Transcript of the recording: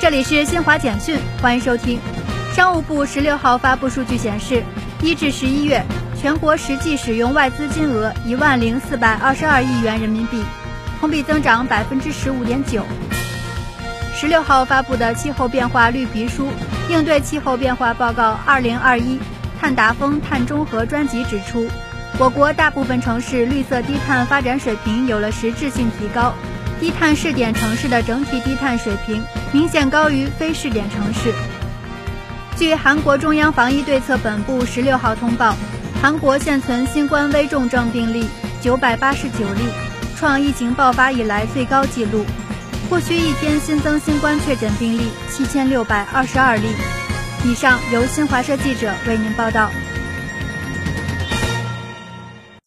这里是新华简讯，欢迎收听。商务部十六号发布数据显示，一至十一月，全国实际使用外资金额一万零四百二十二亿元人民币，同比增长百分之十五点九。十六号发布的气候变化绿皮书《应对气候变化报告二零二一碳达峰碳中和专辑》指出，我国大部分城市绿色低碳发展水平有了实质性提高。低碳试点城市的整体低碳水平明显高于非试点城市。据韩国中央防疫对策本部十六号通报，韩国现存新冠危重症病例九百八十九例，创疫情爆发以来最高纪录。过去一天新增新冠确诊病例七千六百二十二例。以上由新华社记者为您报道。